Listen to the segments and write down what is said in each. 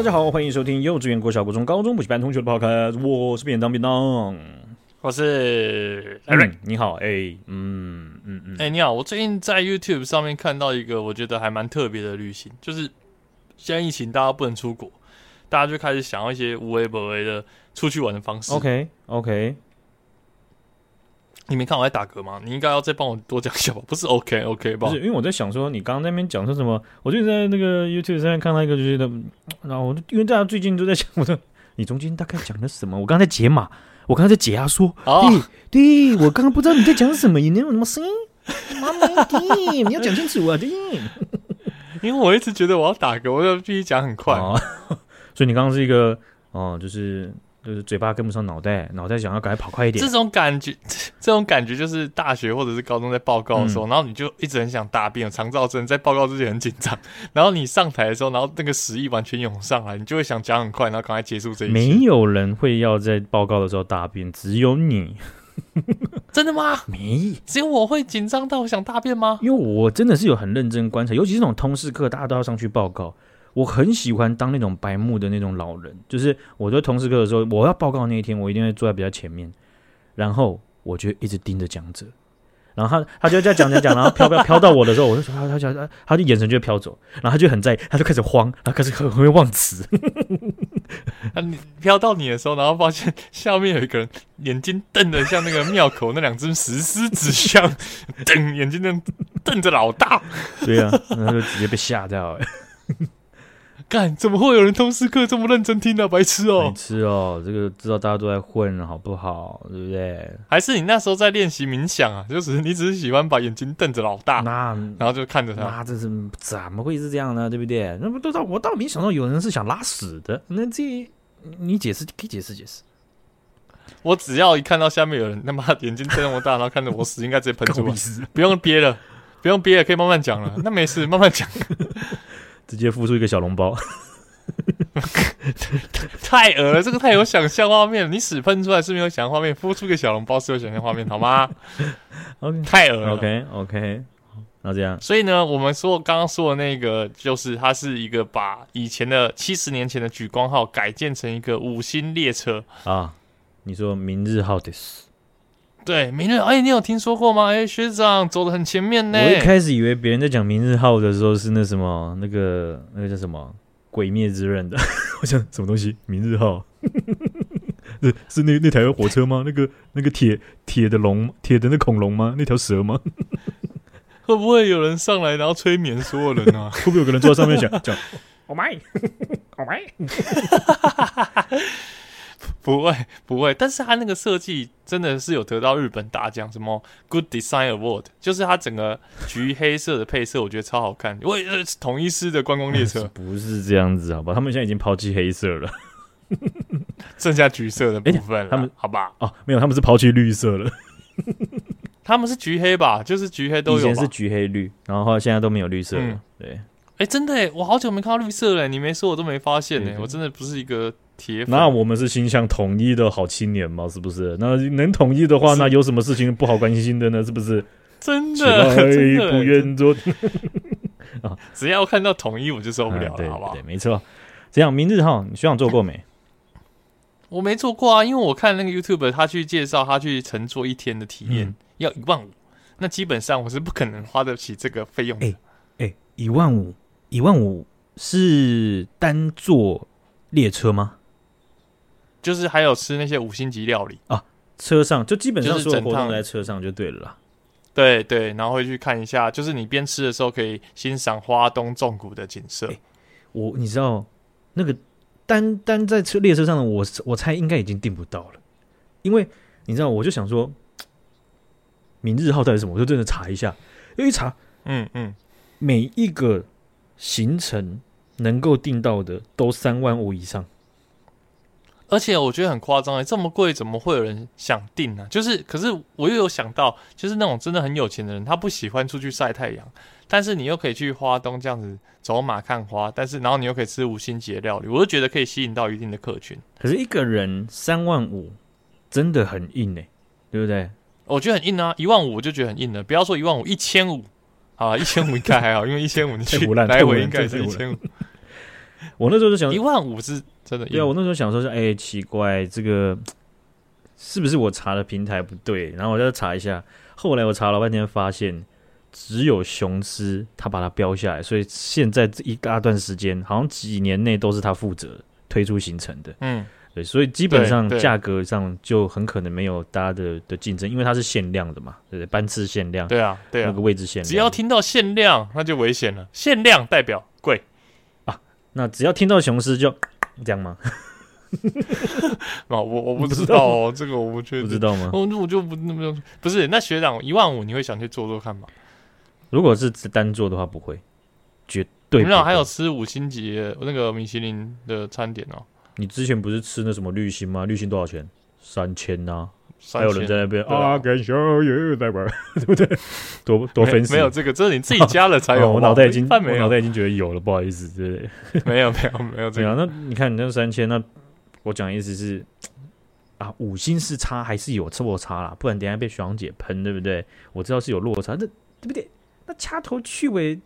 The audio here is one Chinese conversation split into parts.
大家好，欢迎收听幼稚园、国小、国中、高中补习班同学的 Podcast，我是便当便当，我是艾瑞、嗯，你好，哎、欸，嗯嗯嗯，哎、欸，你好，我最近在 YouTube 上面看到一个我觉得还蛮特别的旅行，就是现在疫情大家不能出国，大家就开始想要一些无为不为的出去玩的方式。OK OK。你没看我在打嗝吗？你应该要再帮我多讲一下吧。不是 OK OK 吧？不是，因为我在想说，你刚刚那边讲说什么？我就在那个 YouTube 上面看到一个，就觉得，然后我就因为大家最近都在讲，我 说你中间大概讲了什么？我刚刚在解码，我刚才在解压缩。哦，对，对我刚刚不知道你在讲什么，你那有什么声音？妈妈的，你要讲清楚啊！对，因为我一直觉得我要打嗝，我要必须讲很快。哦，所以你刚刚是一个哦，就是。就是嘴巴跟不上脑袋，脑袋想要赶快跑快一点。这种感觉，这种感觉就是大学或者是高中在报告的时候，嗯、然后你就一直很想大便，肠躁症，在报告之前很紧张，然后你上台的时候，然后那个食欲完全涌上来，你就会想讲很快，然后赶快结束这一切。没有人会要在报告的时候大便，只有你。真的吗？没，只有我会紧张到想大便吗？因为我真的是有很认真观察，尤其是那种通识课，大家都要上去报告。我很喜欢当那种白目的那种老人，就是我在同事课的时候，我要报告那一天，我一定会坐在比较前面，然后我就一直盯着讲者，然后他 他就在讲讲讲，然后飘飘飘到我的时候，我就说他他他他就眼神就会飘走，然后他就很在意，他就开始慌，他开始 很会忘词。你飘到你的时候，然后发现下面有一个人眼睛瞪得像那个庙口那两只石狮子像，瞪眼睛瞪瞪着老大，对呀、啊，然后就直接被吓掉了。干，怎么会有人通识课这么认真听呢、啊？白痴哦、喔，白痴哦，这个知道大家都在混，好不好？对不对？还是你那时候在练习冥想啊？就是你只是喜欢把眼睛瞪着老大，那然后就看着他。那这是怎么会是这样呢？对不对？那不都到我倒没想到有人是想拉屎的。那这你解释可以解释解释。我只要一看到下面有人他妈眼睛瞪那么大，然后看着我屎，应该直接喷出来，不用憋了，不用憋了，可以慢慢讲了。那没事，慢慢讲。直接孵出一个小笼包，太恶了！这个太有想象画面了。你屎喷出来是没有想象画面，孵出个小笼包是有想象画面，好吗？OK，太恶了。OK，OK. 那这样，所以呢，我们说刚刚说的那个，就是它是一个把以前的七十年前的莒光号改建成一个五星列车啊。你说明日号的是？对，明日哎、欸，你有听说过吗？哎、欸，学长走的很前面呢。我一开始以为别人在讲明日号的时候是那什么，那个那个叫什么《鬼灭之刃》的。我想什么东西？明日号？是是那那台火车吗？那个那个铁铁的龙，铁的那恐龙吗？那条蛇吗？会不会有人上来然后催眠所有人啊？会不会有个人坐在上面讲讲？Oh my，Oh my。不会不会，但是他那个设计真的是有得到日本大奖，什么 Good Design Award，就是它整个橘黑色的配色，我觉得超好看。因为呃，同一师的观光列车 不是这样子，好吧？他们现在已经抛弃黑色了，剩下橘色的部分了。他们好吧？哦，没有，他们是抛弃绿色了。他们是橘黑吧？就是橘黑都有。以前是橘黑绿，然后现在都没有绿色了。嗯、对，哎，真的哎，我好久没看到绿色了。你没说，我都没发现呢。我真的不是一个。那我们是心向统一的好青年嘛？是不是？那能统一的话，那有什么事情不好关心的呢？是不是？真的，真的不愿做啊！只要看到统一，我就受不了好不好？对，没错。这样，明日号，你学长做过没？我没做过啊，因为我看那个 YouTube，他去介绍，他去乘坐一天的体验、嗯、要一万五，那基本上我是不可能花得起这个费用的。哎哎，一万五，一万五是单坐列车吗？就是还有吃那些五星级料理啊，车上就基本上所有活动在车上就对了啦。对对，然后会去看一下，就是你边吃的时候可以欣赏花东纵谷的景色。欸、我你知道那个单单在车列车上的我，我猜应该已经订不到了，因为你知道，我就想说，明日号到底是什么？我就真的查一下，又一查，嗯嗯，每一个行程能够订到的都三万五以上。而且我觉得很夸张哎，这么贵，怎么会有人想订呢？就是，可是我又有想到，就是那种真的很有钱的人，他不喜欢出去晒太阳，但是你又可以去花东这样子走马看花，但是然后你又可以吃五星级的料理，我就觉得可以吸引到一定的客群。可是一个人三万五，真的很硬哎，对不对？我觉得很硬啊，一万五我就觉得很硬了。不要说一万五，一千五啊，一千五应该还好，因为一千五你去来回应该是一千五。我那时候就想一万五是真的，对啊，我那时候想说是，哎、欸，奇怪，这个是不是我查的平台不对？然后我就查一下，后来我查了半天，发现只有雄狮他把它标下来，所以现在这一大段时间，好像几年内都是他负责推出行程的。嗯。对，所以基本上价格上就很可能没有大家的的竞争，因为它是限量的嘛，对不对？班次限量，对啊，对啊，那个位置限量，只要听到限量，那就危险了。限量代表贵啊，那只要听到雄狮就这样吗？啊，我我不知道哦，这个我不确定，不知道吗？我我就不那么不是。那学长一万五，你会想去做做看吗？如果是只单做的话，不会，绝对。学长还有吃五星级那个米其林的餐点哦。你之前不是吃那什么绿星吗？绿星多少钱？三千呐！还有人在那边啊，跟小爷在玩，对不对？多多分析。没有这个，这是你自己加了才有。我脑袋已经，我脑袋已经觉得有了，不好意思，对 不对？没有没有没有这样。那你看你那三千，那我讲的意思是啊，五星是差还是有落差啦？不然等下被学长姐喷，对不对？我知道是有落差，那对不对？那掐头去尾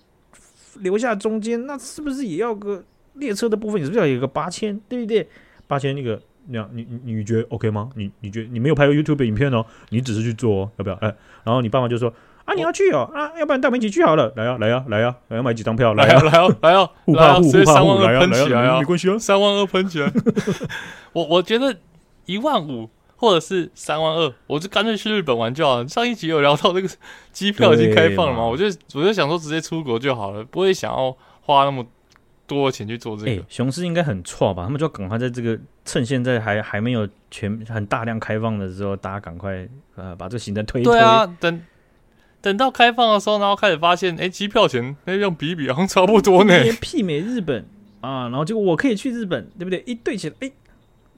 留下中间，那是不是也要个？列车的部分你是不是要有个八千，对不对？八千那个，那样你你你觉得 OK 吗？你你觉得你没有拍过 YouTube 影片哦，你只是去做哦，要不要？哎，然后你爸妈就说啊，你要去哦，啊，要不然带我们一起去好了，来呀来呀来呀，来要买几张票，来呀来呀来呀，互怕互互怕互，来呀来呀，没关系啊，三万二喷起来。我我觉得一万五或者是三万二，我就干脆去日本玩就好了。上一集有聊到那个机票已经开放了嘛，我就我就想说直接出国就好了，不会想要花那么。多钱去做这个？哎、欸，雄狮应该很错吧？他们就赶快在这个趁现在还还没有全很大量开放的时候，大家赶快呃把这个行程推一推。对啊，等等到开放的时候，然后开始发现，哎、欸，机票钱那样比比好像差不多呢。媲美日本啊，然后结果我可以去日本，对不对？一对起来，哎、欸，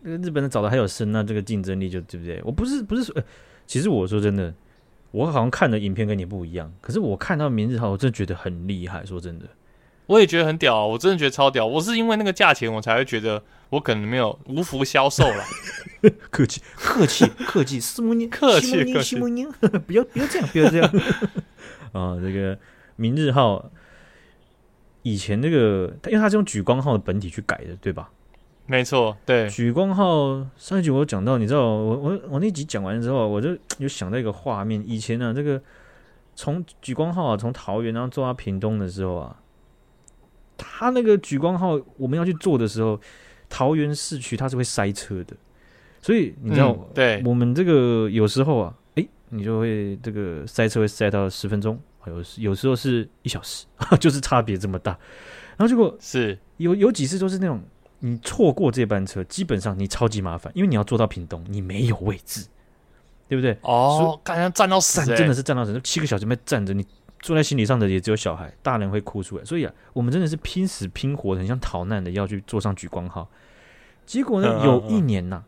那个日本的找的还有深，那这个竞争力就对不对？我不是不是说、欸，其实我说真的，我好像看的影片跟你不一样，可是我看到明日号，我真的觉得很厉害。说真的。我也觉得很屌，啊，我真的觉得超屌。我是因为那个价钱，我才会觉得我可能没有无福消受了。客气，客气，客气，斯莫尼，客气，客气，不要，不要这样，不要这样。啊，这个明日号以前那个，因为它是用举光号的本体去改的，对吧？没错，对。举光号上一集我有讲到，你知道，我我我那集讲完之后，我就有想到一个画面。以前呢，啊，这个从举光号啊，从桃园然后坐到屏东的时候啊。他那个莒光号，我们要去做的时候，桃园市区它是会塞车的，所以你知道，嗯、对，我们这个有时候啊，哎、欸，你就会这个塞车会塞到十分钟，有有时候是一小时，就是差别这么大。然后结果是有有几次都是那种，你错过这班车，基本上你超级麻烦，因为你要坐到屏东，你没有位置，对不对？哦，刚刚站到死、欸，真的是站到死，七个小时没站着你。坐在心理上的也只有小孩，大人会哭出来。所以啊，我们真的是拼死拼活的，很像逃难的要去坐上莒光号。结果呢，有一年呐、啊，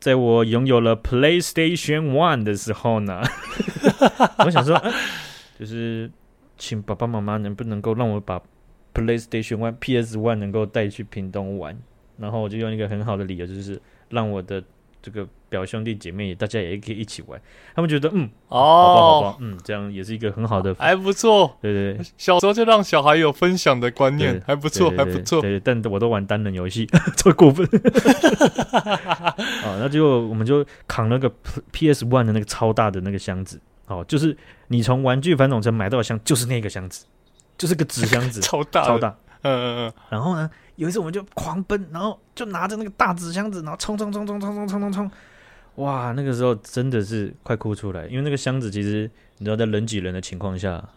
在我拥有了 PlayStation One 的时候呢，我想说、啊，就是请爸爸妈妈能不能够让我把 PlayStation One PS One 能够带去屏东玩，然后我就用一个很好的理由，就是让我的。这个表兄弟姐妹，大家也可以一起玩。他们觉得，嗯，哦，好吧，好吧，嗯，这样也是一个很好的，还不错。对对对，小时候就让小孩有分享的观念，还不错，还不错。对，但我都玩单人游戏，这么过分。啊，那就我们就扛了个 PS One 的那个超大的那个箱子，哦，就是你从玩具反斗城买到的箱，就是那个箱子，就是个纸箱子，超大，超大。嗯嗯嗯。然后呢？有一次我们就狂奔，然后就拿着那个大纸箱子，然后冲冲冲冲冲冲冲冲冲，哇！那个时候真的是快哭出来，因为那个箱子其实你知道，在人挤人的情况下，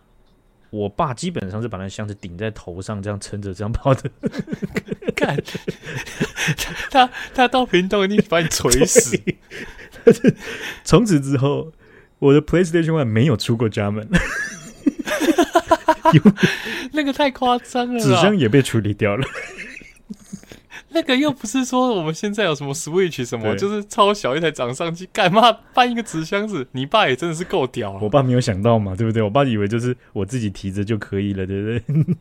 我爸基本上是把那箱子顶在头上，这样撑着这样跑的。看他他到屏东一定把你锤死。从此之后，我的 PlayStation One 没有出过家门。有 那个太夸张了，纸箱也被处理掉了。那个又不是说我们现在有什么 Switch 什么，就是超小一台掌上机，干嘛搬一个纸箱子？你爸也真的是够屌了。我爸没有想到嘛，对不对？我爸以为就是我自己提着就可以了，对不对？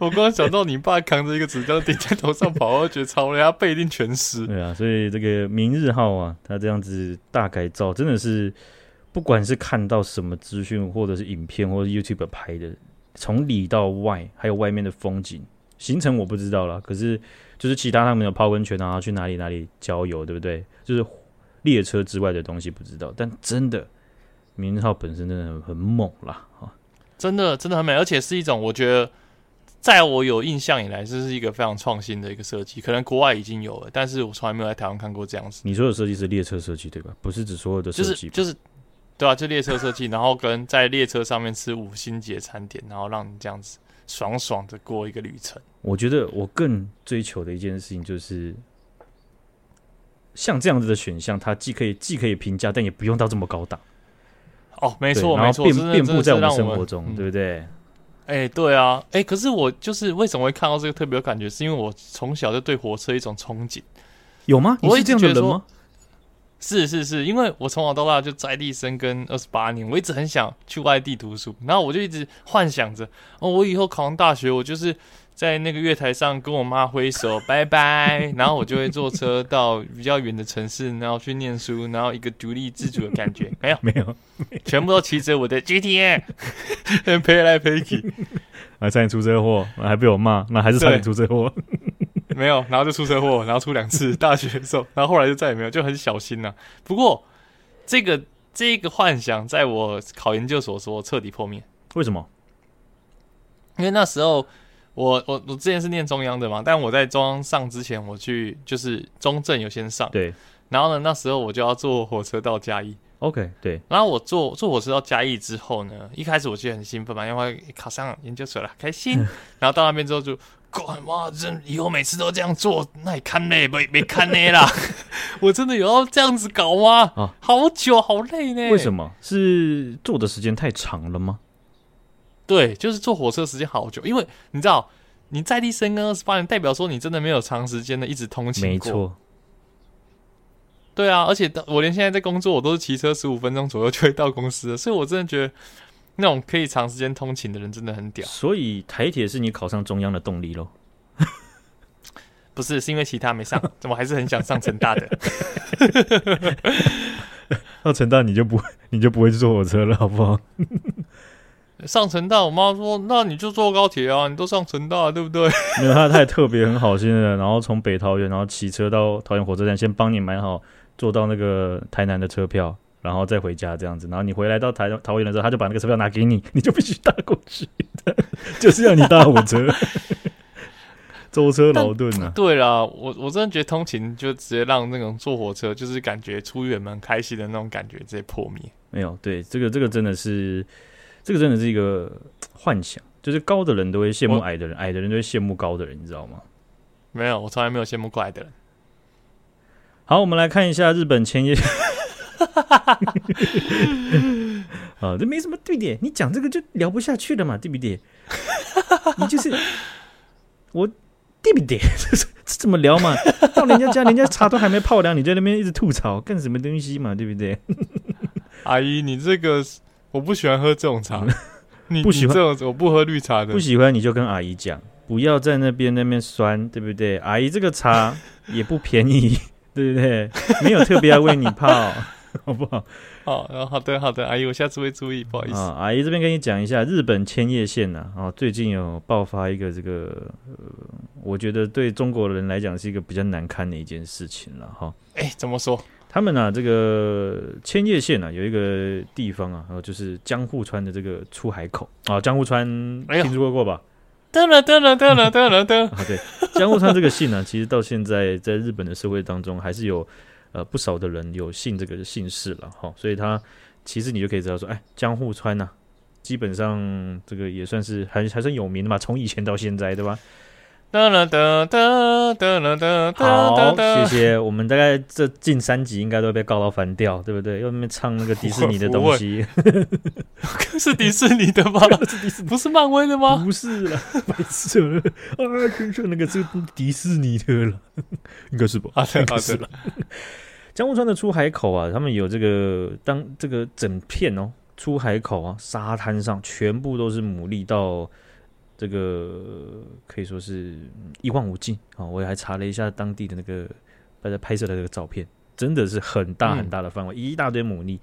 我刚刚想到你爸扛着一个纸箱顶在头上跑，我觉得超累，他背一定全湿。对啊，所以这个明日号啊，他这样子大改造，真的是不管是看到什么资讯，或者是影片，或者是 YouTube 拍的。从里到外，还有外面的风景行程我不知道了。可是就是其他他们有泡温泉啊，去哪里哪里郊游，对不对？就是列车之外的东西不知道，但真的名字号本身真的很，很猛啦，啊，真的真的很美，而且是一种我觉得在我有印象以来，这是一个非常创新的一个设计。可能国外已经有了，但是我从来没有在台湾看过这样子。你说的设计是列车设计对吧？不是指所有的设计，就是就是。对啊，就列车设计，然后跟在列车上面吃五星级餐点，然后让你这样子爽爽的过一个旅程。我觉得我更追求的一件事情就是，像这样子的选项，它既可以既可以平价，但也不用到这么高档。哦，没错，没错，遍遍布在我们生活中，对不对？哎、欸，对啊，哎、欸，可是我就是为什么会看到这个特别有感觉，是因为我从小就对火车一种憧憬。有吗？你是这样的人吗？是是是，因为我从小到大就在地生根二十八年，我一直很想去外地读书，然后我就一直幻想着，哦，我以后考上大学，我就是在那个月台上跟我妈挥手拜拜，然后我就会坐车到比较远的城市，然后去念书，然后一个独立自主的感觉，没有。没有，全部都骑着我的 GTM，飞来飞去，还差点出车祸，还被我骂，那还是差点出车祸。没有，然后就出车祸，然后出两次大学的时候，然后后来就再也没有，就很小心了、啊。不过，这个这个幻想在我考研究所的时候彻底破灭。为什么？因为那时候我我我之前是念中央的嘛，但我在中央上之前，我去就是中正有先上。对。然后呢，那时候我就要坐火车到嘉义。OK，对。然后我坐坐火车到嘉义之后呢，一开始我就很兴奋嘛，因为考上研究所了，开心。然后到那边之后就。干嘛？真以后每次都这样做，那也看累 没？没看累啦。我真的有要这样子搞吗？啊，好久，好累呢。为什么？是坐的时间太长了吗？对，就是坐火车时间好久。因为你知道，你在地生根二十八年，代表说你真的没有长时间的一直通勤过。没错。对啊，而且我连现在在工作，我都是骑车十五分钟左右就会到公司了，所以我真的觉得。那种可以长时间通勤的人真的很屌，所以台铁是你考上中央的动力喽？不是，是因为其他没上，我还是很想上成大的。到成大你就不你就不会去坐火车了，好不好？上成大，我妈说，那你就坐高铁啊，你都上成大，对不对？没有，他太特别，很好心的，然后从北桃园，然后骑车到桃园火车站，先帮你买好坐到那个台南的车票。然后再回家这样子，然后你回来到台桃园的时候，他就把那个车票拿给你，你就必须搭过去的，就是要你搭火车，舟车劳顿啊。对啦，我我真的觉得通勤就直接让那种坐火车，就是感觉出远门开心的那种感觉直接破灭。没有，对这个这个真的是，这个真的是一个幻想，就是高的人都会羡慕矮的人，矮的人都会羡慕高的人，你知道吗？没有，我从来没有羡慕过矮的人。好，我们来看一下日本千叶。哈哈哈！啊，这没什么对点，你讲这个就聊不下去了嘛，对不对？你就是我对不对？这 这怎么聊嘛？到人家家，人家茶都还没泡凉，你在那边一直吐槽，干什么东西嘛？对不对？阿姨，你这个我不喜欢喝这种茶，你不喜欢这种，我不喝绿茶的。不喜欢你就跟阿姨讲，不要在那边那边酸，对不对？阿姨，这个茶也不便宜，对不对？没有特别要为你泡。好不好？好，然后好的，好的，阿姨，我下次会注意，不好意思。啊、阿姨这边跟你讲一下，日本千叶县呢，啊，最近有爆发一个这个，呃，我觉得对中国人来讲是一个比较难堪的一件事情了，哈。哎，怎么说？他们呢、啊，这个千叶县呢，有一个地方啊，然后就是江户川的这个出海口啊，江户川听说过吧？得了，得了，得了，得了，得。啊，对，江户川这个姓呢，其实到现在在日本的社会当中还是有。呃，不少的人有姓这个姓氏了哈，所以他其实你就可以知道说，哎，江户川呐、基本上这个也算是还还算有名的嘛，从以前到现在，对吧？哒啦哒哒哒啦哒。好，谢谢。我们大概这近三集应该都被告到翻掉，对不对？又那边唱那个迪士尼的东西，是迪士尼的吗？不是漫威的吗？不是了，白色啊，听说那个是迪士尼的了，应该是吧？啊，对，是了。江户川的出海口啊，他们有这个当这个整片哦，出海口啊，沙滩上全部都是牡蛎到。这个可以说是一望无际啊！我也还查了一下当地的那个大家拍摄的这个照片，真的是很大很大的范围，嗯、一大堆牡蛎。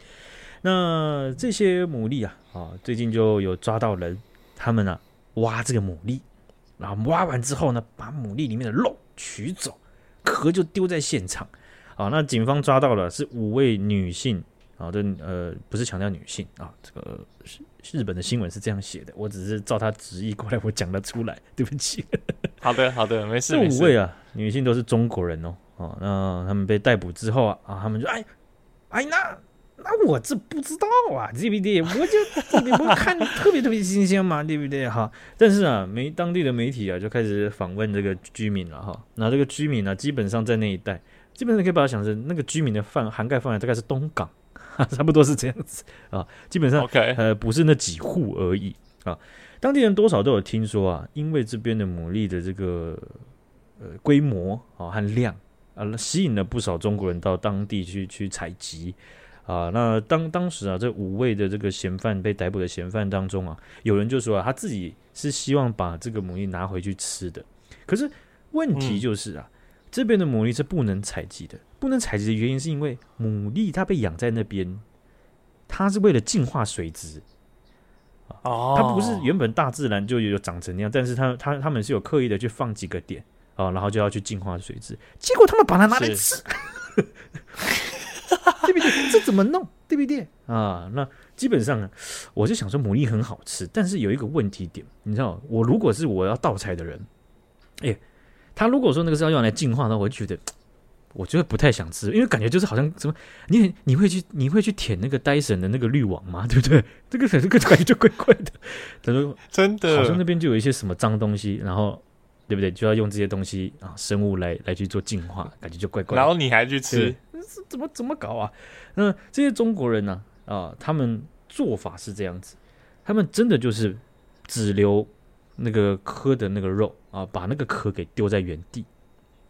那这些牡蛎啊，啊，最近就有抓到人他们呢、啊、挖这个牡蛎，然后挖完之后呢，把牡蛎里面的肉取走，壳就丢在现场。啊，那警方抓到了是五位女性啊，这呃不是强调女性啊，这个日本的新闻是这样写的，我只是照他直译过来，我讲得出来，对不起。好的，好的，没事。这五位啊，女性都是中国人哦。哦，那他们被逮捕之后啊，啊，他们就哎哎，那那我这不知道啊，对不对？我就特别不看，特别特别新鲜嘛，对不对？哈，但是啊，媒当地的媒体啊就开始访问这个居民了哈。那这个居民呢、啊，基本上在那一带，基本上可以把它想成那个居民的范涵盖范围大概是东港，差不多是这样子啊。基本上，OK，呃，不是那几户而已啊。当地人多少都有听说啊，因为这边的牡蛎的这个呃规模啊和量。啊，吸引了不少中国人到当地去去采集啊。那当当时啊，这五位的这个嫌犯被逮捕的嫌犯当中啊，有人就说啊，他自己是希望把这个牡蛎拿回去吃的。可是问题就是啊，嗯、这边的牡蛎是不能采集的。不能采集的原因是因为牡蛎它被养在那边，它是为了净化水质。哦，它不是原本大自然就有长成那样，但是它它他们是有刻意的去放几个点。啊，然后就要去净化水质，结果他们把它拿来吃，对不对？这怎么弄？对不对？啊，那基本上呢，我就想说牡蛎很好吃，但是有一个问题点，你知道，我如果是我要盗采的人，哎，他如果说那个是要用来净化的，我就觉得，我觉得不太想吃，因为感觉就是好像什么，你你会去你会去舔那个戴森的那个滤网吗？对不对？这个这个感觉就怪怪的，他说真的，好像那边就有一些什么脏东西，然后。对不对？就要用这些东西啊，生物来来去做净化，感觉就怪怪的。然后你还去吃，怎么怎么搞啊？那这些中国人呢？啊，他们做法是这样子，他们真的就是只留那个磕的那个肉啊，把那个壳给丢在原地，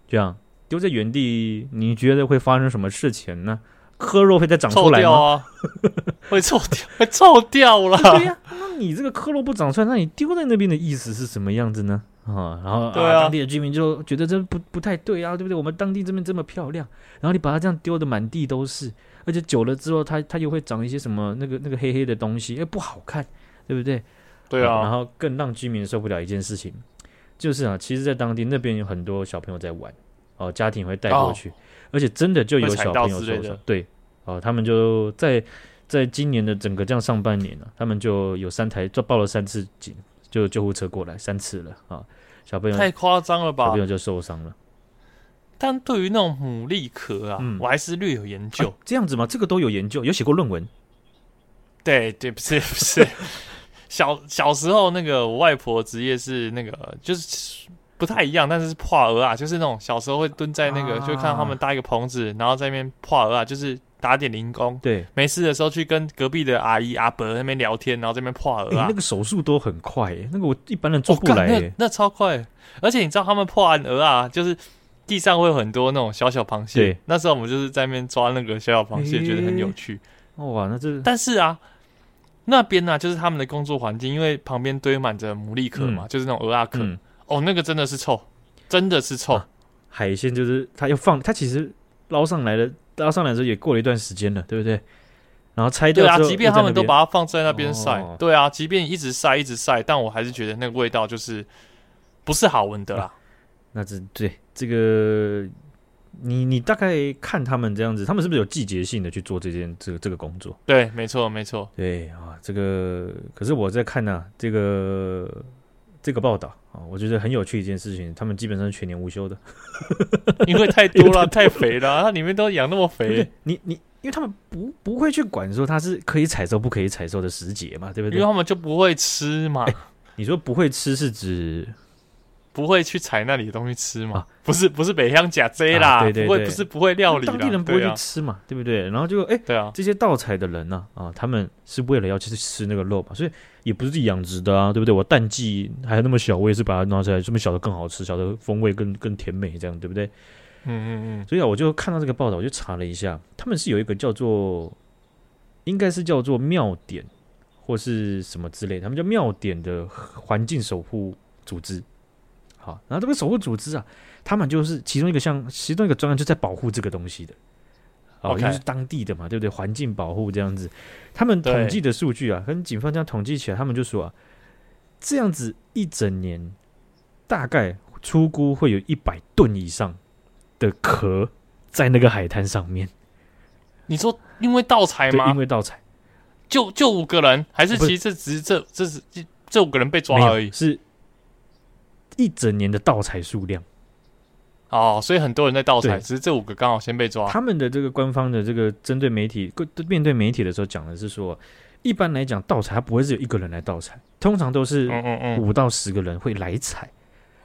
这样丢在原地，你觉得会发生什么事情呢？壳肉会再长出来吗？啊、会臭掉，会臭掉了。对呀、啊，那你这个壳肉不长出来，那你丢在那边的意思是什么样子呢？啊，然后对啊，当地的居民就觉得这不不太对啊，对不对？我们当地这边这么漂亮，然后你把它这样丢的满地都是，而且久了之后，它它又会长一些什么那个那个黑黑的东西，哎，不好看，对不对？对啊，然后更让居民受不了一件事情，就是啊，其实，在当地那边有很多小朋友在玩，哦，家庭会带过去，哦、而且真的就有小朋友受伤，对，哦，他们就在在今年的整个这样上半年呢、啊，他们就有三台就报了三次警，就救护车过来三次了啊。小朋友太夸张了吧！小朋友就受伤了。但对于那种牡蛎壳啊，嗯、我还是略有研究、啊。这样子吗？这个都有研究，有写过论文。对对，不是不是。小小时候那个我外婆职业是那个，就是不太一样，但是是破鹅啊，就是那种小时候会蹲在那个，啊、就看到他们搭一个棚子，然后在那边破鹅啊，就是。打点零工，对，没事的时候去跟隔壁的阿姨阿伯那边聊天，然后这边破鹅啊。那个手速都很快，那个我一般人做不来、哦那，那超快。而且你知道他们破案鹅啊，就是地上会有很多那种小小螃蟹。对那时候我们就是在那边抓那个小小螃蟹，觉得很有趣。哇，那这但是啊，那边呢、啊、就是他们的工作环境，因为旁边堆满着牡蛎壳嘛，嗯、就是那种鹅啊壳。嗯、哦，那个真的是臭，真的是臭。啊、海鲜就是它要放，它其实捞上来的。捞上来的时候也过了一段时间了，对不对？然后拆掉对啊，即便他们都把它放在那边晒，哦、对啊，即便一直晒一直晒，但我还是觉得那个味道就是不是好闻的啦。啊、那这对这个，你你大概看他们这样子，他们是不是有季节性的去做这件这个这个工作？对，没错，没错。对啊，这个可是我在看呢、啊，这个。这个报道啊，我觉得很有趣一件事情，他们基本上是全年无休的，因为太多了，太肥了，它里面都养那么肥。你你，因为他们不不会去管说它是可以采收不可以采收的时节嘛，对不对？因为他们就不会吃嘛。你说不会吃是指？不会去采那里的东西吃嘛？啊、不是，不是北乡甲 Z 啦，啊、对对对，不会，不是不会料理，当地人不会去吃嘛，对，不对？然后就哎，对啊，这些盗采的人呢，啊，啊，他们是为了要去吃那个肉嘛，所以也不是自己养殖的啊，对不对？我淡季还那么小，我也是把它拿出来，这么小的更好吃，小的风味更更甜美，这样对不对？嗯嗯嗯。所以啊，我就看到这个报道，我就查了一下，他们是有一个叫做，应该是叫做妙点或是什么之类，他们叫妙点的环境守护组织。好，然后这个守护组织啊，他们就是其中一个像其中一个专案，就在保护这个东西的，哦.因为是当地的嘛，对不对？环境保护这样子，他们统计的数据啊，跟警方这样统计起来，他们就说啊，这样子一整年，大概初估会有一百吨以上的壳在那个海滩上面。你说因为盗采吗？因为盗采，就就五个人，还是其实这只是这这是这五个人被抓而已？是一整年的盗采数量。哦，所以很多人在盗采，只是这五个刚好先被抓。他们的这个官方的这个针对媒体，面对媒体的时候讲的是说，一般来讲盗采它不会是有一个人来盗采，通常都是五到十个人会来采。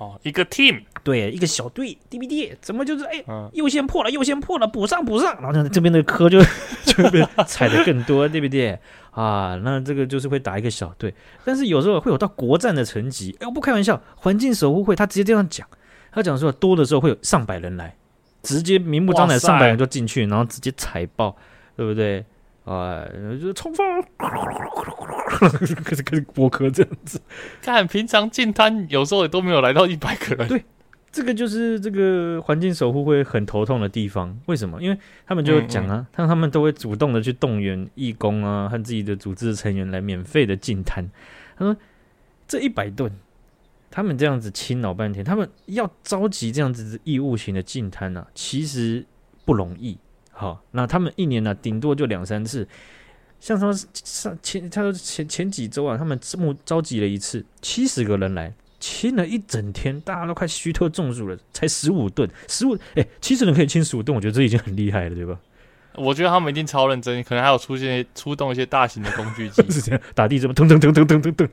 哦，一个 team，对，一个小队。DVD 怎么就是哎，又先破了，又先破了，补上补上，然后这边的科就就被踩的更多，对不对？啊，那这个就是会打一个小队，但是有时候会有到国战的层级。哎，我不开玩笑，环境守护会他直接这样讲。他讲说，多的时候会有上百人来，直接明目张胆上百人就进去，然后直接踩爆，对不对？啊，就冲锋，开始开始剥壳这样子。看平常进摊有时候也都没有来到一百个人。对，这个就是这个环境守护会很头痛的地方。为什么？因为他们就讲啊，他、嗯嗯、他们都会主动的去动员义工啊和自己的组织的成员来免费的进摊。他说，这一百吨。他们这样子清老半天，他们要召集这样子义务型的进摊呢，其实不容易。好，那他们一年呢、啊，顶多就两三次。像说上前，他说前前几周啊，他们募召集了一次，七十个人来清了一整天，大家都快虚脱中暑了，才十五吨，十五哎，七十人可以清十五吨，我觉得这已经很厉害了，对吧？我觉得他们一定超认真，可能还有出现出动一些大型的工具机，是这样打地这么噔噔噔噔噔噔噔，对不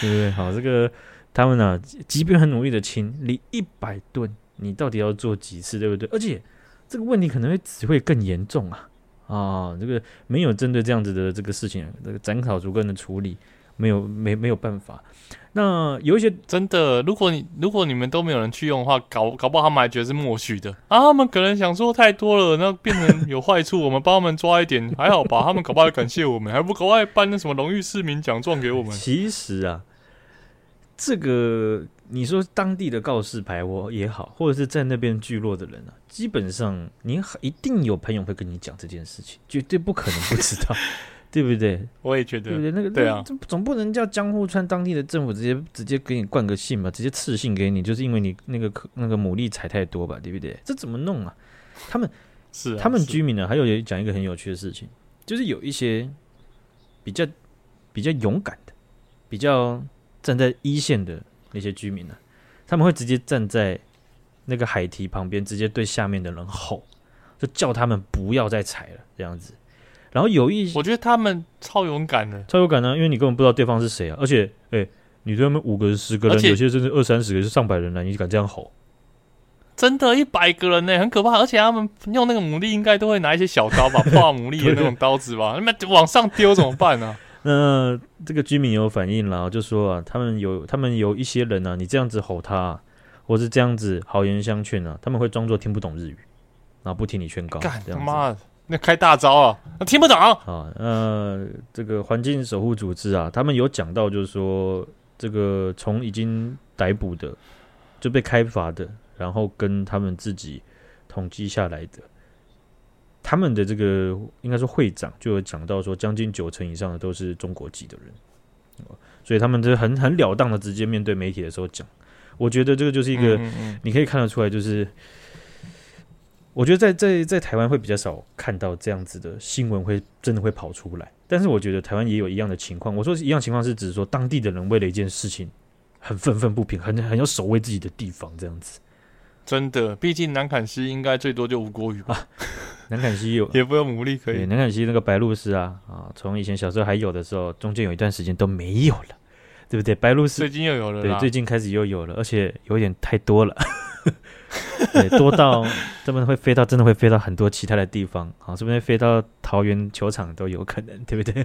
对？好，这个他们呢、啊，即便很努力的清，离一百吨，你到底要做几次，对不对？而且这个问题可能会只会更严重啊啊！这个没有针对这样子的这个事情，这个斩草除根的处理。没有没没有办法，那有一些真的，如果你如果你们都没有人去用的话，搞搞不好他们还觉得是默许的啊，他们可能想说太多了，那变成有坏处，我们帮他们抓一点 还好吧？他们搞不好感谢我们，还不赶快颁那什么荣誉市民奖状给我们？其实啊，这个你说当地的告示牌我也好，或者是在那边聚落的人啊，基本上你一定有朋友会跟你讲这件事情，绝对不可能不知道。对不对？我也觉得，对不对？那个对啊，总总不能叫江户川当地的政府直接直接给你灌个信吧，直接赐信给你，就是因为你那个那个牡蛎采太多吧，对不对？这怎么弄啊？他们是、啊、他们居民呢，还有讲一个很有趣的事情，就是有一些比较比较勇敢的、比较站在一线的那些居民呢，他们会直接站在那个海堤旁边，直接对下面的人吼，就叫他们不要再踩了，这样子。然后有一些，我觉得他们超勇敢的，超勇敢的，因为你根本不知道对方是谁啊！而且，哎，你对他们五个人、十个人，有些甚至二三十个，是上百人了，你敢这样吼？真的，一百个人呢，很可怕！而且他们用那个牡蛎，应该都会拿一些小刀吧，破牡蛎的那种刀子吧？那么往上丢怎么办呢、啊？那这个居民有反应了，就说啊，他们有他们有一些人呢、啊，你这样子吼他、啊，或是这样子好言相劝啊，他们会装作听不懂日语，然后不听你劝告，干他妈的！那开大招啊！那听不懂啊！呃，这个环境守护组织啊，他们有讲到，就是说，这个从已经逮捕的就被开罚的，然后跟他们自己统计下来的，他们的这个应该说会长就有讲到说，将近九成以上的都是中国籍的人，所以他们就很很了当的直接面对媒体的时候讲，我觉得这个就是一个，你可以看得出来，就是。我觉得在在在台湾会比较少看到这样子的新闻，会真的会跑出来。但是我觉得台湾也有一样的情况。我说一样情况是指说当地的人为了一件事情很愤愤不平，很很要守卫自己的地方这样子。真的，毕竟南坎斯应该最多就吴国语吧。啊、南坎西有，也不用牡蛎可以。南坎西那个白鹭鸶啊啊，从以前小时候还有的时候，中间有一段时间都没有了，对不对？白鹭鸶最近又有了，对，最近开始又有了，而且有点太多了。对，多到他们会飞到，真的会飞到很多其他的地方，啊，是不是飞到桃园球场都有可能，对不对？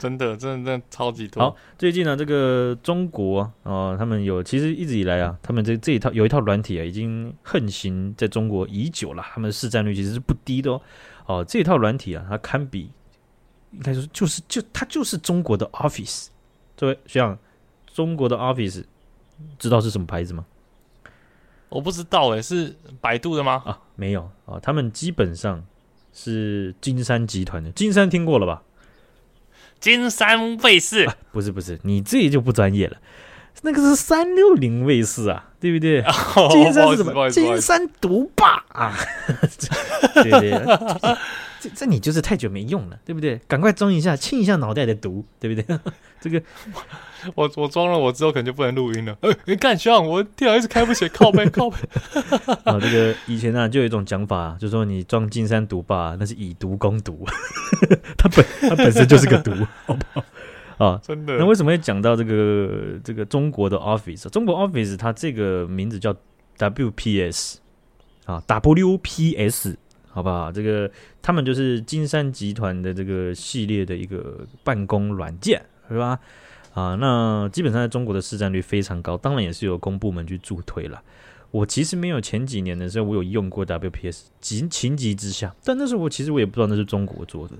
真的，真的，真的超级多。好，最近呢，这个中国啊、呃，他们有，其实一直以来啊，他们这这一套有一套软体啊，已经横行在中国已久了，他们的市占率其实是不低的哦。哦、呃，这一套软体啊，它堪比，应该说就是就它就是中国的 Office。这位学长，中国的 Office 知道是什么牌子吗？我不知道诶，是百度的吗？啊，没有啊，他们基本上是金山集团的。金山听过了吧？金山卫视、啊，不是不是，你这就不专业了。那个是三六零卫视啊，对不对？哦、金山是什么？金山独霸啊！对 对，这这你就是太久没用了，对不对？赶快装一下，清一下脑袋的毒，对不对？这个 我我装了，我之后可能就不能录音了。哎、欸，你干像我电脑一直开不起，靠 背靠背。啊，这个以前呢、啊，就有一种讲法、啊，就是说你装金山毒霸，那是以毒攻毒，它本它本身就是个毒，好不好？啊，真的？那为什么会讲到这个这个中国的 Office？中国 Office 它这个名字叫 WPS 啊，WPS 好不好？这个他们就是金山集团的这个系列的一个办公软件，是吧？啊，那基本上在中国的市占率非常高，当然也是由公部门去助推了。我其实没有前几年的时候，我有用过 WPS，情情急之下，但那时候我其实我也不知道那是中国做的。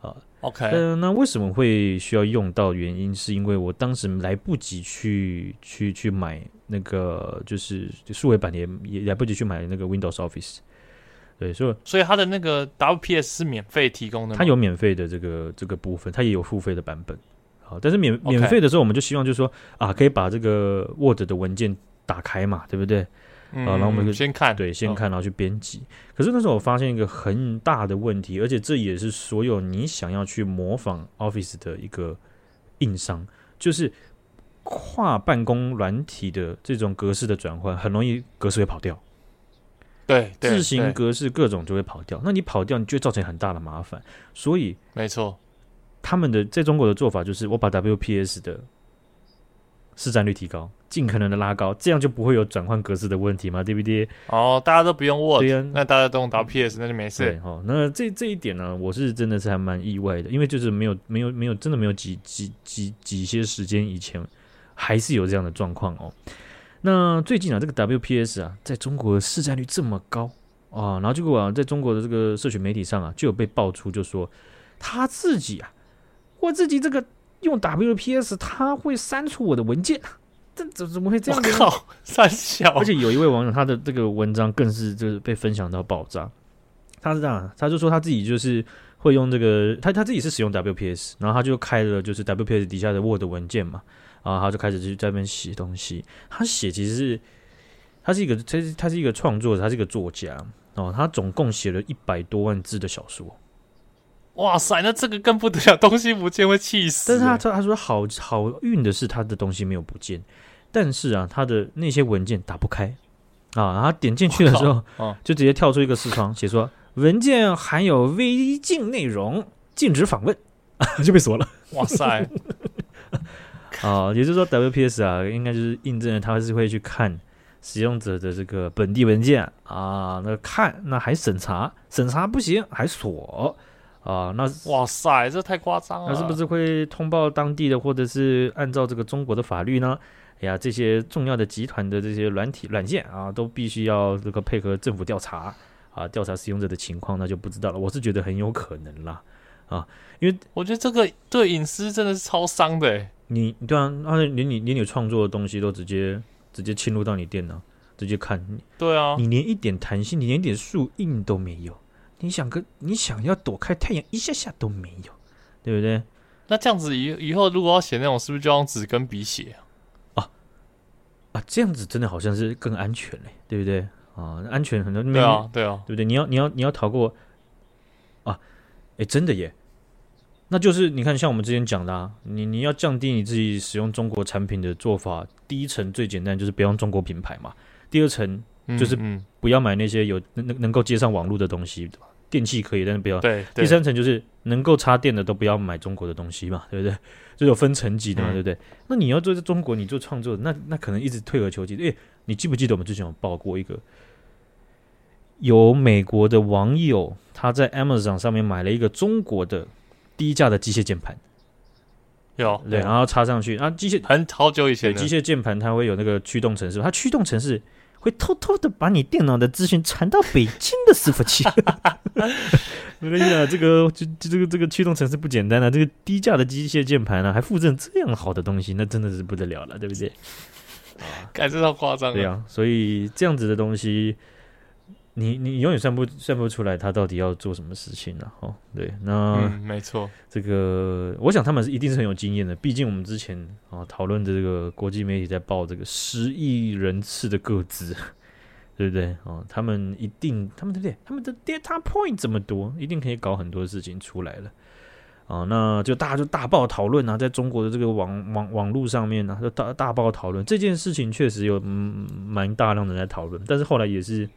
啊，OK，呃，那为什么会需要用到？原因是因为我当时来不及去去去买那个，就是数位版也也来不及去买那个 Windows Office。对，所以所以它的那个 WPS 是免费提供的吗？它有免费的这个这个部分，它也有付费的版本。好，但是免免费的时候，我们就希望就是说啊，可以把这个 Word 的文件打开嘛，对不对？嗯、啊，然后我们就先看，对，先看，然后去编辑。哦、可是那时候我发现一个很大的问题，而且这也是所有你想要去模仿 Office 的一个硬伤，就是跨办公软体的这种格式的转换，很容易格式会跑掉。对，字型格式各种就会跑掉。那你跑掉，你就会造成很大的麻烦。所以，没错，他们的在中国的做法就是，我把 WPS 的市占率提高。尽可能的拉高，这样就不会有转换格式的问题嘛，对不对？哦，大家都不用 Word，对啊，那大家都用 WPS，那就没事。对，哦，那这这一点呢，我是真的是还蛮意外的，因为就是没有没有没有真的没有几几几几些时间以前，还是有这样的状况哦。那最近啊，这个 WPS 啊，在中国的市占率这么高啊，然后结果啊，在中国的这个社群媒体上啊，就有被爆出，就说他自己啊，我自己这个用 WPS，他会删除我的文件啊。这怎怎么会这样子？靠，三小！而且有一位网友，他的这个文章更是就是被分享到爆炸。他是这样，他就说他自己就是会用这个，他他自己是使用 WPS，然后他就开了就是 WPS 底下的 Word 文件嘛，然后他就开始去在那边写东西。他写其实是他是一个，他是他是一个创作者，他是一个作家哦。他总共写了一百多万字的小说。哇塞，那这个更不得了，东西不见会气死。但是他他他说好好运的是他的东西没有不见。但是啊，他的那些文件打不开啊，然后点进去的时候，就直接跳出一个视窗，写说文件含有违禁内容，禁止访问，就被锁了。哇塞！啊，也就是说，WPS 啊，应该就是印证了他是会去看使用者的这个本地文件啊，那看那还审查，审查不行还锁啊，那哇塞，这太夸张了。那是不是会通报当地的，或者是按照这个中国的法律呢？哎呀，这些重要的集团的这些软体软件啊，都必须要这个配合政府调查啊，调查使用者的情况，那就不知道了。我是觉得很有可能啦，啊，因为我觉得这个对隐私真的是超伤的诶。你对啊，而且连你连你创作的东西都直接直接侵入到你电脑，直接看。对啊，你连一点弹性，你连一点树荫都没有。你想跟，你想要躲开太阳一下下都没有，对不对？那这样子以以后如果要写那种，是不是就用纸跟笔写啊？啊，这样子真的好像是更安全嘞，对不对？啊，安全很多。对啊，对啊，对不对？你要你要你要逃过啊？哎，真的耶！那就是你看，像我们之前讲的，啊，你你要降低你自己使用中国产品的做法，第一层最简单就是不要用中国品牌嘛。第二层就是不要买那些有能能能够接上网络的东西，对吧？电器可以，但是不要。对。第三层就是能够插电的都不要买中国的东西嘛，对不对？就有分层级的嘛，嗯、对不对？那你要做在中国，你做创作，那那可能一直退而求其次。诶，你记不记得我们之前有报过一个，有美国的网友他在 Amazon 上面买了一个中国的低价的机械键盘，有对，然后插上去，啊，机械很好久以前，机械键盘它会有那个驱动程式，它驱动程式。会偷偷的把你电脑的资讯传到北京的伺服器。我跟你讲，这个就就这个这个驱动程式不简单啊！这个低价的机械键盘呢，还附赠这样好的东西，那真的是不得了了，对不对？啊，感觉到夸张。对啊，所以这样子的东西，你你永远算不算不出来他到底要做什么事情了哦。对，那嗯，没错，这个我想他们是一定是很有经验的，毕竟我们之前啊讨论的这个国际媒体在报这个十亿人次的个资，对不对？哦，他们一定他们对不对？他们的 data point 这么多，一定可以搞很多事情出来了。啊，那就大家就大爆讨论啊，在中国的这个网网网络上面呢、啊，就大大爆讨论这件事情，确实有嗯蛮大量的人在讨论，但是后来也是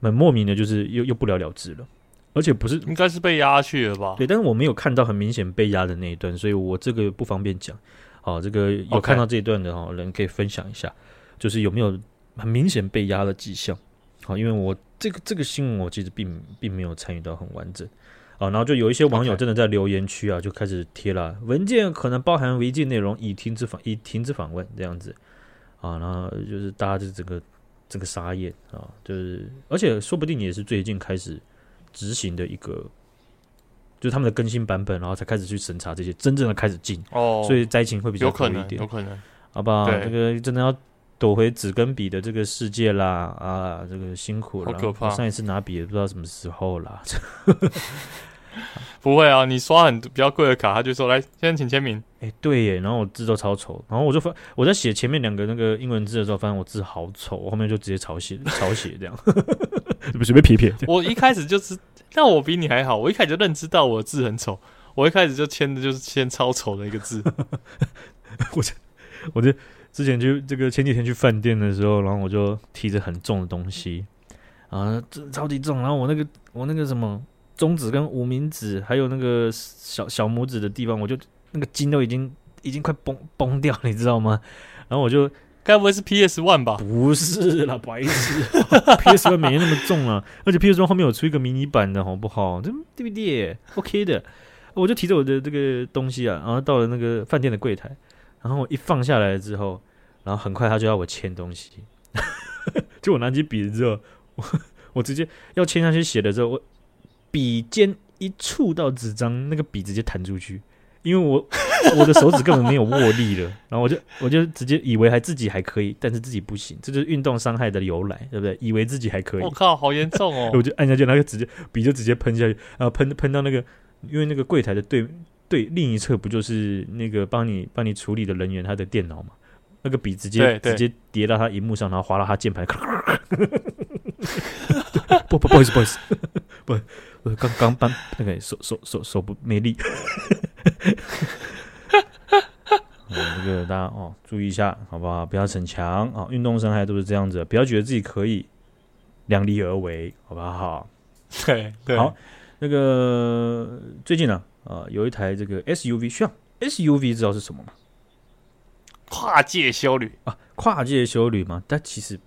蛮莫名的，就是又又不了了之了，而且不是应该是被压去了吧？对，但是我没有看到很明显被压的那一段，所以我这个不方便讲。好，这个有看到这一段的哈人可以分享一下，就是有没有很明显被压的迹象？好，因为我这个这个新闻我其实并并没有参与到很完整。啊，然后就有一些网友真的在留言区啊，就开始贴了文件可能包含违禁内容，已停止访已停止访问这样子啊，然后就是大家就整个整个沙眼啊，就是而且说不定也是最近开始执行的一个，就是他们的更新版本，然后才开始去审查这些真正的开始进哦，所以灾情会比较多一点，有可能，有可能，好不好？这个真的要躲回纸跟笔的这个世界啦啊，这个辛苦了，好可怕！上一次拿笔也不知道什么时候啦。不会啊，你刷很比较贵的卡，他就说来，先请签名。哎、欸，对耶，然后我字都超丑，然后我就发我在写前面两个那个英文字的时候，发现我字好丑，我后面就直接抄写 抄写这样，不 随便撇撇。我一开始就是，但我比你还好，我一开始就认知到我的字很丑，我一开始就签的就是签超丑的一个字。我这我这之前就这个前几天去饭店的时候，然后我就提着很重的东西啊，这超级重，然后我那个我那个什么。中指跟无名指，还有那个小小拇指的地方，我就那个筋都已经已经快崩崩掉，你知道吗？然后我就该不会是 PS One 吧？不是啦，白痴，PS One 没那么重啊，而且 PS One 后面有出一个迷你版的，好不好？这对不对？OK 的，我就提着我的这个东西啊，然后到了那个饭店的柜台，然后我一放下来之后，然后很快他就要我签东西，就我拿起笔之后，我我直接要签上去写的时候，我。笔尖一触到纸张，那个笔直接弹出去，因为我 我的手指根本没有握力了，然后我就我就直接以为还自己还可以，但是自己不行，这就是运动伤害的由来，对不对？以为自己还可以，我靠，好严重哦！我就按下去，那个直接笔就直接喷下去，然后喷喷到那个，因为那个柜台的对对另一侧不就是那个帮你帮你处理的人员他的电脑嘛？那个笔直接直接叠到他荧幕上，然后划到他键盘，不不不好意思不好意思，不。我刚刚搬那个手手手手不没力，哦，这个大家哦注意一下，好不好？不要逞强啊！运动伤害都是这样子，不要觉得自己可以，量力而为，好不好？对对。好，那个最近呢，啊，有一台这个 SUV，需要 SUV 知道是什么吗？跨界修旅啊，跨界修旅嘛？但其实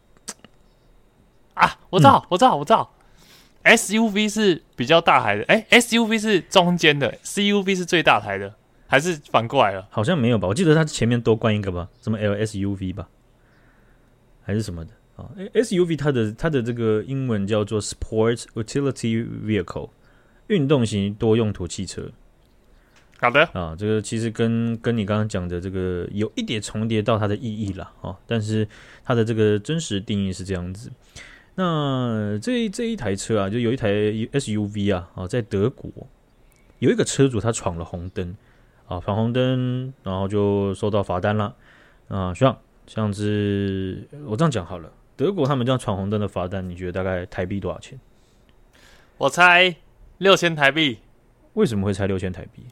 啊，我知道，嗯、我知道，我知道。SUV 是比较大台的，哎、欸，SUV 是中间的，CUV 是最大台的，还是反过来了？好像没有吧？我记得它前面多冠一个吧，什么 LSUV 吧，还是什么的啊？SUV 它的它的这个英文叫做 Sport Utility Vehicle，运动型多用途汽车。好的啊，这个其实跟跟你刚刚讲的这个有一点重叠到它的意义了啊，但是它的这个真实定义是这样子。那这这一台车啊，就有一台 SUV 啊，啊，在德国有一个车主他闯了红灯啊，闯红灯，然后就收到罚单了啊。像像是我这样讲好了，德国他们这样闯红灯的罚单，你觉得大概台币多少钱？我猜六千台币。为什么会猜六千台币？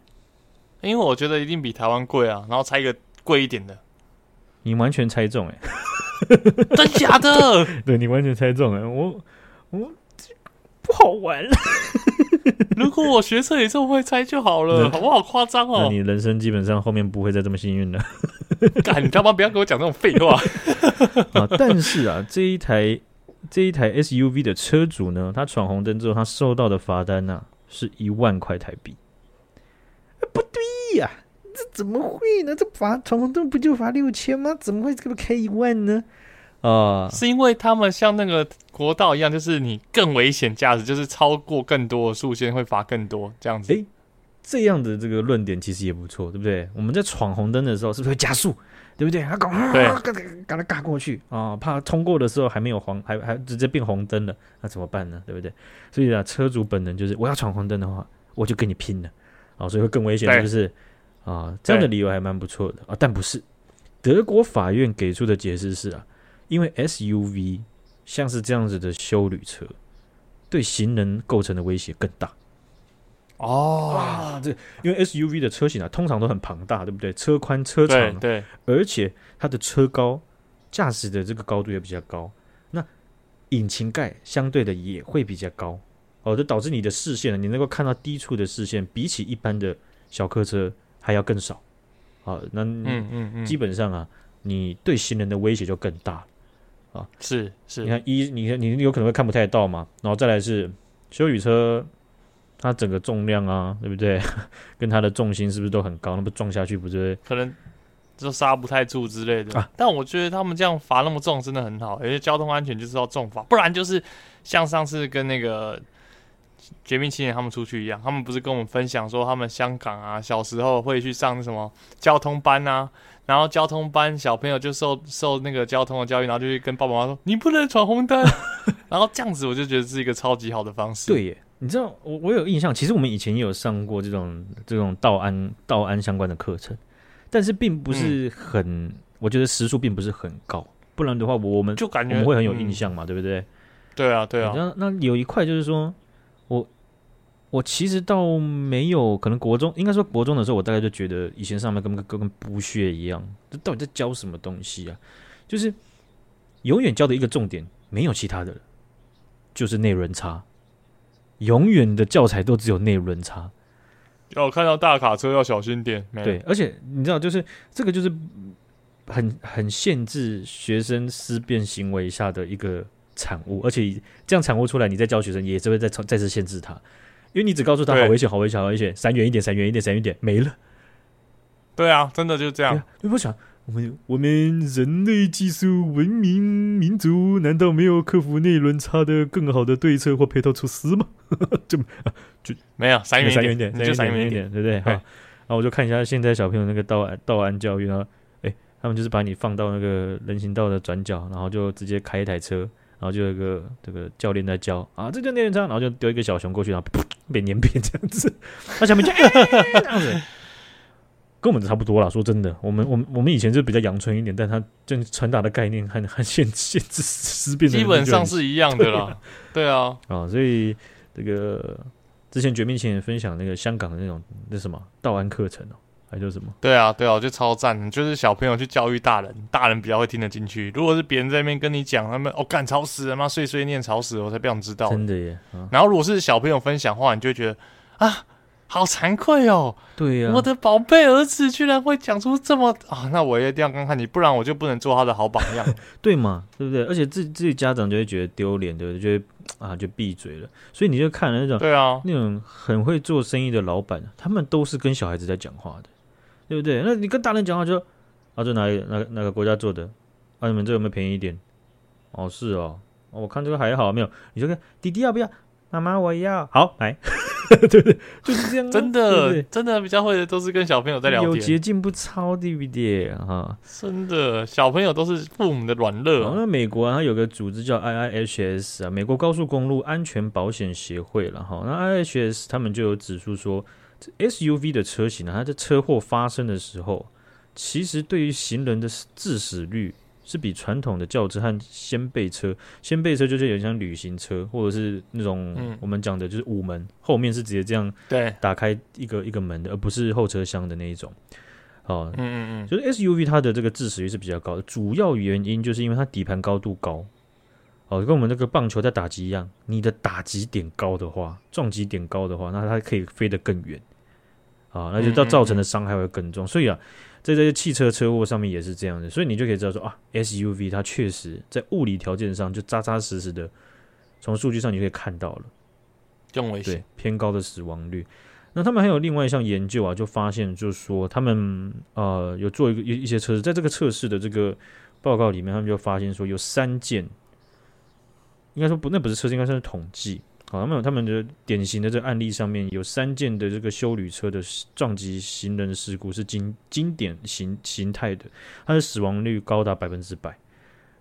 因为我觉得一定比台湾贵啊，然后猜一个贵一点的。你完全猜中哎、欸。真假的？对，你完全猜中了，我我不好玩了。如果我学车也这么会猜就好了，好不好？夸张哦！那你人生基本上后面不会再这么幸运了。干，你他妈不要给我讲这种废话啊！但是啊，这一台这一台 SUV 的车主呢，他闯红灯之后，他收到的罚单呢、啊，是一万块台币。这怎么会呢？这罚闯红灯不就罚六千吗？怎么会这个开一万呢？啊，是因为他们像那个国道一样，就是你更危险驾驶，就是超过更多的速限会罚更多这样子。诶，这样的这个论点其实也不错，对不对？我们在闯红灯的时候，是不是会加速？对不对？他赶快赶赶赶他嘎过去啊，怕通过的时候还没有黄，还还直接变红灯了，那怎么办呢？对不对？所以啊，车主本能就是我要闯红灯的话，我就跟你拼了啊，所以会更危险，是不是？啊，这样的理由还蛮不错的啊，但不是。德国法院给出的解释是啊，因为 SUV 像是这样子的修旅车，对行人构成的威胁更大。哦，啊，这因为 SUV 的车型啊，通常都很庞大，对不对？车宽、车长，对，对，而且它的车高，驾驶的这个高度也比较高，那引擎盖相对的也会比较高，哦，就导致你的视线，你能够看到低处的视线，比起一般的小客车还要更少。好，那嗯嗯嗯，基本上啊，你对行人的威胁就更大啊。是是，你看一，你看你有可能会看不太到嘛，然后再来是休旅车。它整个重量啊，对不对？跟它的重心是不是都很高？那不撞下去不是可能就刹不太住之类的啊？但我觉得他们这样罚那么重真的很好，而且交通安全就是要重罚，不然就是像上次跟那个绝命青年他们出去一样，他们不是跟我们分享说他们香港啊小时候会去上什么交通班啊，然后交通班小朋友就受受那个交通的教育，然后就去跟爸爸妈妈说你不能闯红灯，然后这样子我就觉得是一个超级好的方式。对耶。你知道我我有印象，其实我们以前也有上过这种这种道安道安相关的课程，但是并不是很，嗯、我觉得时数并不是很高，不然的话我们就感觉我们会很有印象嘛，嗯、对不对？对啊，对啊。那那有一块就是说，我我其实倒没有，可能国中应该说国中的时候，我大概就觉得以前上面跟跟跟补血一样，这到底在教什么东西啊？就是永远教的一个重点，没有其他的，就是内轮差。永远的教材都只有内轮差，要看到大卡车要小心点。对，而且你知道，就是这个就是很很限制学生思辨行为下的一个产物，而且这样产物出来，你再教学生也是会再再次限制他，因为你只告诉他好危险，好危险，好危险，闪远一点，闪远一点，闪远一点，没了。对啊，真的就是这样。你不想？我们我们人类技术文明民族，难道没有克服内轮差的更好的对策或配套措施吗？就就没有，闪远闪远一点，就闪远一点，对不对？好，然后我就看一下现在小朋友那个道安道安教育啊，哎，他们就是把你放到那个人行道的转角，然后就直接开一台车，然后就有一个这个教练在教啊，这叫内轮差，然后就丢一个小熊过去，然后噗变黏片这样子，那小朋友就 这样子。跟我们差不多啦，说真的，我们我们我们以前就比较阳春一点，但他就传达的概念很很限限制思辨，基本上是一样的啦。对啊，啊、哦，所以这个之前绝命青年分享那个香港的那种那什么道安课程哦，还叫什么？对啊，对啊，我就超赞，就是小朋友去教育大人，大人比较会听得进去。如果是别人在那边跟你讲，他们哦干吵死了吗？碎碎念吵死了，我才不想知道。真的耶。哦、然后如果是小朋友分享话，你就会觉得啊。好惭愧哦！对呀、啊，我的宝贝儿子居然会讲出这么啊！那我一定要看看你，不然我就不能做他的好榜样，对嘛？对不对？而且自己自己家长就会觉得丢脸，对不对？就会啊，就闭嘴了。所以你就看了那种对啊，那种很会做生意的老板，他们都是跟小孩子在讲话的，对不对？那你跟大人讲话就啊，这哪里哪个哪个国家做的？啊，你们这有没有便宜一点？哦，是哦，哦我看这个还好，没有。你就看弟弟要不要？妈妈我要。好来。对对，就是这样。真的，真的比较会的都是跟小朋友在聊天。有捷径不抄，对不对？哈，真的，小朋友都是父母的软肋。那美国啊，它有个组织叫 IIHS 啊，美国高速公路安全保险协会了哈。那 IIHS 他们就有指出说，SUV 的车型呢，它在车祸发生的时候，其实对于行人的致死率。是比传统的轿车和掀背车，掀背车就是有点像旅行车，或者是那种我们讲的就是五门，嗯、后面是直接这样对打开一个一个门的，而不是后车厢的那一种。哦，嗯嗯嗯，就是 SUV 它的这个致死率是比较高的，主要原因就是因为它底盘高度高，哦，跟我们这个棒球在打击一样，你的打击点高的话，撞击点高的话，那它可以飞得更远，啊，那就到造成的伤害会更重，嗯嗯嗯，所以啊。在这些汽车车祸上面也是这样的，所以你就可以知道说啊，SUV 它确实在物理条件上就扎扎实实的，从数据上你就可以看到了，更危险，对，偏高的死亡率。那他们还有另外一项研究啊，就发现就是说他们呃有做一个一一些测试，在这个测试的这个报告里面，他们就发现说有三件，应该说不，那不是测试，应该算是统计，好，他们有他们的典型的这个案例上面有三件的这个修旅车的撞击行人事故是经经典形形态的，它的死亡率高达百分之百。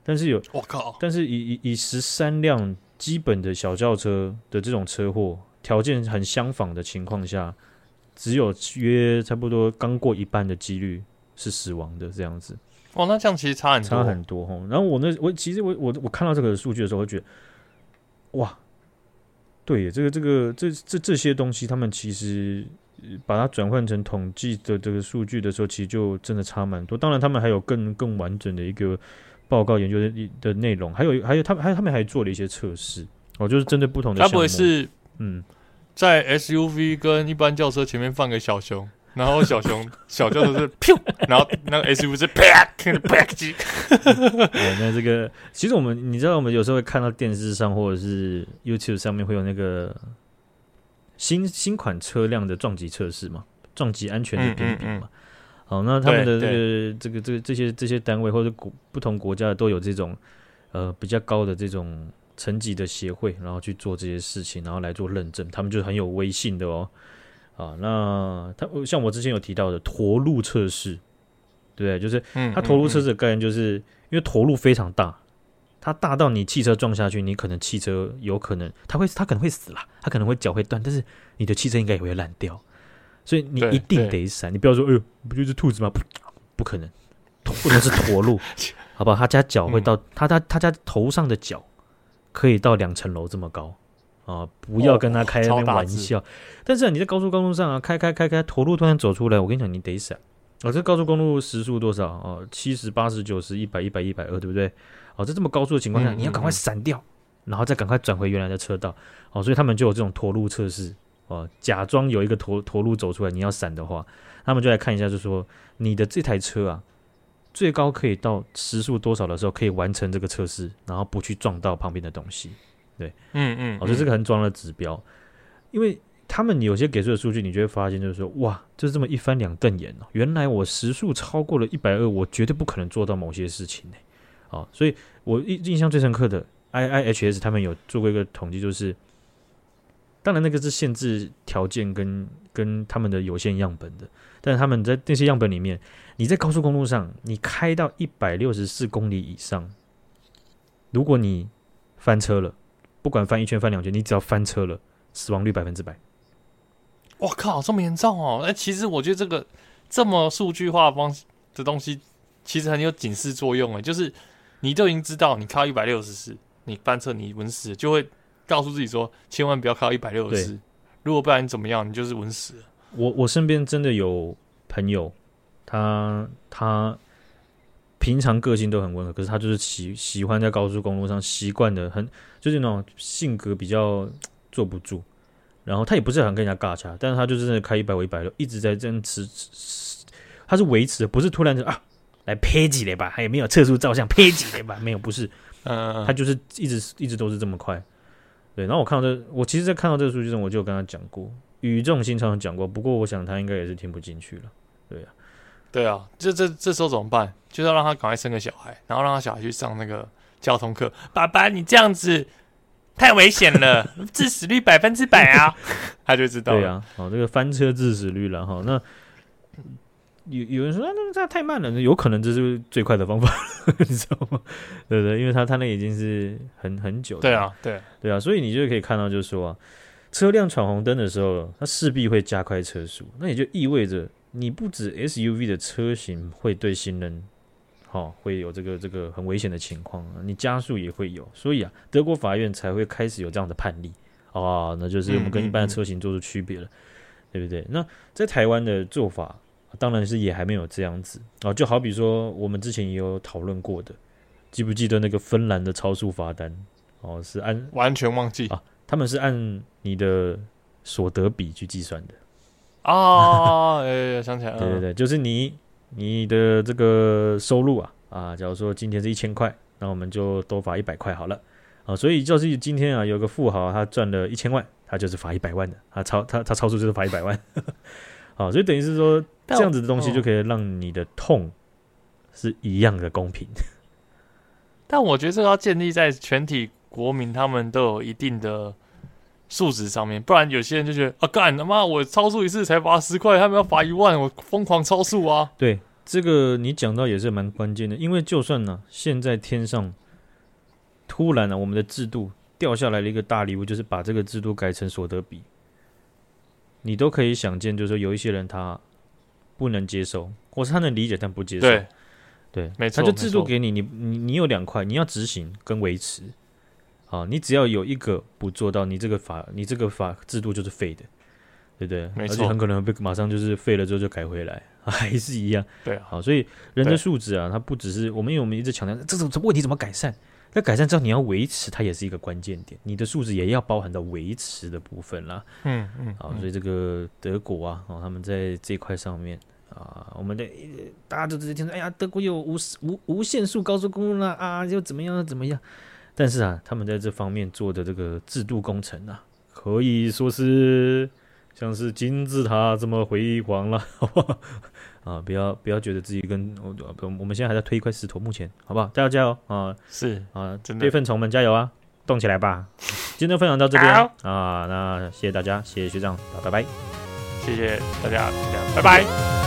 但是有我靠，但是以以以十三辆基本的小轿车的这种车祸条件很相仿的情况下，只有约差不多刚过一半的几率是死亡的这样子。哦，那这样其实差很多，差很多哈。然后我那我其实我我我看到这个数据的时候，我觉得哇，对，这个这个这这这些东西，他们其实把它转换成统计的这个数据的时候，其实就真的差蛮多。当然，他们还有更更完整的一个报告研究的的内容，还有还有他们还他们还做了一些测试哦，就是针对不同的项目。它不会是嗯，在 SUV 跟一般轿车前面放个小熊。然后小熊 小轿车是噗，然后那个 SUV 是啪啪机。对，那这个其实我们你知道，我们有时候会看到电视上或者是 YouTube 上面会有那个新新款车辆的撞击测试嘛，撞击安全的评比嘛。好，那他们的这个这个这个这些这些单位或者国不同国家都有这种呃比较高的这种层级的协会，然后去做这些事情，然后来做认证，他们就很有威信的哦。啊，那他像我之前有提到的驼鹿测试，对，就是它驼鹿测试的概念，就是因为驼鹿非常大，它大到你汽车撞下去，你可能汽车有可能它会它可能会死啦，它可能会脚会断，但是你的汽车应该也会烂掉，所以你一定得闪，你不要说哎呦，不就是兔子吗？不，不可能，不能是驼鹿，好不好？他家脚会到他他他家头上的脚可以到两层楼这么高。啊！不要跟他开那边玩笑。但是啊，你在高速公路上啊，开开开开，驼路突然走出来，我跟你讲，你得闪。哦，这高速公路时速多少？哦，七十、八十、九十、一百、一百、一百二，对不对？哦，在这么高速的情况下，你要赶快闪掉，然后再赶快转回原来的车道。哦，所以他们就有这种驼路测试。哦，假装有一个驼驼路走出来，你要闪的话，他们就来看一下，就说你的这台车啊，最高可以到时速多少的时候可以完成这个测试，然后不去撞到旁边的东西。对，嗯嗯，我觉得这个很重要的指标，因为他们有些给出的数据，你就会发现，就是说，哇，就是这么一翻两瞪眼哦，原来我时速超过了一百二，我绝对不可能做到某些事情呢。啊，所以我印印象最深刻的，IIHS 他们有做过一个统计，就是，当然那个是限制条件跟跟他们的有限样本的，但是他们在那些样本里面，你在高速公路上，你开到一百六十四公里以上，如果你翻车了。不管翻一圈翻两圈，你只要翻车了，死亡率百分之百。我靠，这么严重哦！哎，其实我觉得这个这么数据化方的东西，其实很有警示作用哎。就是你都已经知道，你开一百六十四，你翻车你稳死，就会告诉自己说，千万不要开一百六十四。如果不然你怎么样，你就是稳死。我我身边真的有朋友，他他。平常个性都很温和，可是他就是喜喜欢在高速公路上习惯的很，就是那种性格比较坐不住。然后他也不是很跟人家尬掐，但是他就真的开一百，我一百六，一直在这样持持，他是维持的，不是突然就啊来拍几雷吧，他也没有测速照相拍几雷吧，没有，不是，嗯，他就是一直一直都是这么快。对，然后我看到这，我其实，在看到这个数据中，我就有跟他讲过，语重心长讲过，不过我想他应该也是听不进去了，对呀、啊。对啊，这这这时候怎么办？就是要让他赶快生个小孩，然后让他小孩去上那个交通课。爸爸，你这样子太危险了，致死率百分之百啊！他就知道。对啊，哦，这个翻车致死率了哈。那有有人说，那这太慢了，有可能这是最快的方法，你知道吗？对对，因为他他那已经是很很久了。对啊，对对啊，所以你就可以看到，就是说啊，车辆闯红灯的时候，它势必会加快车速，那也就意味着。你不止 SUV 的车型会对行人，好、哦、会有这个这个很危险的情况，你加速也会有，所以啊，德国法院才会开始有这样的判例啊、哦，那就是我们跟一般的车型做出区别了，嗯嗯嗯，对不对？那在台湾的做法，当然是也还没有这样子啊、哦，就好比说我们之前也有讨论过的，记不记得那个芬兰的超速罚单？哦，是按完全忘记啊，他们是按你的所得比去计算的。哦，哎，想起来了，对对对，就是你你的这个收入啊啊，假如说今天是一千块，那我们就多罚一百块好了啊。所以就是今天啊，有个富豪他赚了一千万，他就是罚一百万的，他超他他超出就是罚一百万。好，所以等于是说这样子的东西就可以让你的痛是一样的公平。但我觉得这要建立在全体国民他们都有一定的数值上面，不然有些人就觉得啊，干他妈我超速一次才罚十块，他们要罚一万，我疯狂超速啊！对，这个你讲到也是蛮关键的，因为就算呢，现在天上突然呢，我们的制度掉下来了一个大礼物，就是把这个制度改成所得比，你都可以想见，就是说有一些人他不能接受，或是他能理解但不接受。对，对，没错，他就制度给你，你你你有两块，你要执行跟维持。啊，你只要有一个不做到，你这个法，你这个法制度就是废的，对不对？没错，而且很可能被马上就是废了之后就改回来，还是一样。对啊，好，所以人的素质啊，它不只是我们，因为我们一直强调这种问题怎么改善，那改善之后你要维持，它也是一个关键点。你的素质也要包含到维持的部分啦。嗯嗯，好，所以这个德国啊，哦，他们在这一块上面啊，我们的大家都直接听说，哎呀，德国有无无无限速高速公路了啊，又怎么样怎么样。但是啊，他们在这方面做的这个制度工程啊，可以说是像是金字塔这么辉煌了，好不好？啊，不要不要觉得自己跟我我们现在还在推一块石头，目前好不好？大家加油啊！是啊，真的，备份虫们加油啊，动起来吧！今天分享到这边啊，那谢谢大家，谢谢学长，拜拜，谢谢大家，大家拜拜。